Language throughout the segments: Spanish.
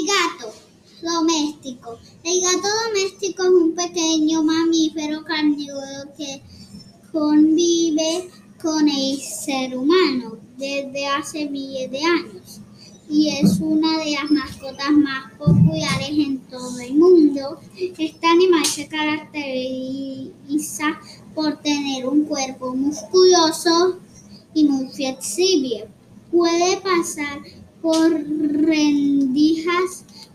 El gato doméstico. El gato doméstico es un pequeño mamífero carnívoro que convive con el ser humano desde hace miles de años y es una de las mascotas más populares en todo el mundo. Este animal se caracteriza por tener un cuerpo musculoso y muy flexible. Puede pasar por rendijas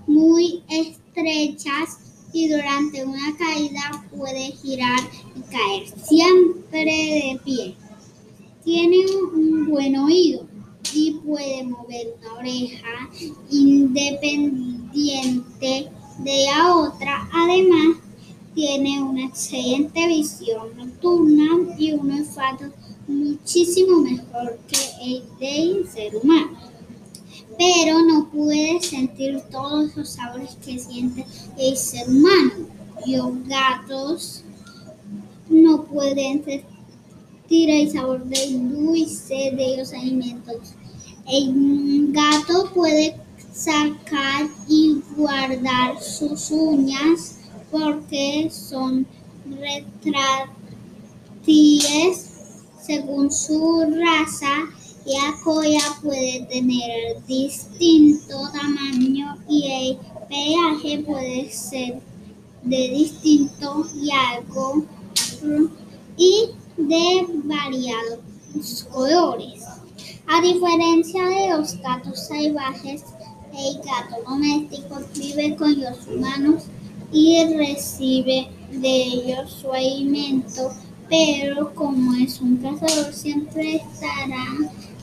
muy estrechas y durante una caída puede girar y caer siempre de pie. Tiene un buen oído y puede mover una oreja independiente de la otra. Además, tiene una excelente visión nocturna y un olfato muchísimo mejor que el del ser humano pero no puede sentir todos los sabores que siente el ser humano. Los gatos no pueden sentir el sabor del dulce de los alimentos. El gato puede sacar y guardar sus uñas porque son retráctiles según su raza la cola puede tener distinto tamaño y el pelaje puede ser de distinto largo y de variados colores. A diferencia de los gatos salvajes, el gato doméstico vive con los humanos y recibe de ellos su alimento, pero como es un cazador siempre estará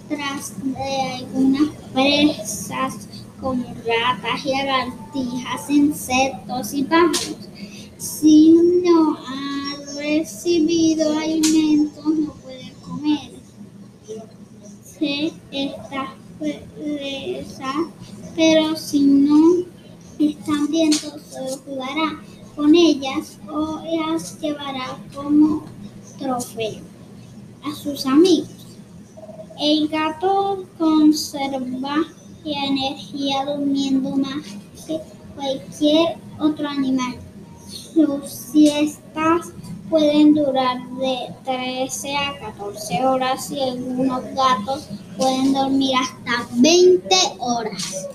tras de algunas presas como ratas, lagartijas, insectos y pájaros. Si no ha recibido alimentos, no puede comer. Se estas presas, pero si no están bien, solo jugará con ellas o las llevará como trofeo a sus amigos. El gato conserva energía durmiendo más que cualquier otro animal. Sus siestas pueden durar de 13 a 14 horas y algunos gatos pueden dormir hasta 20 horas.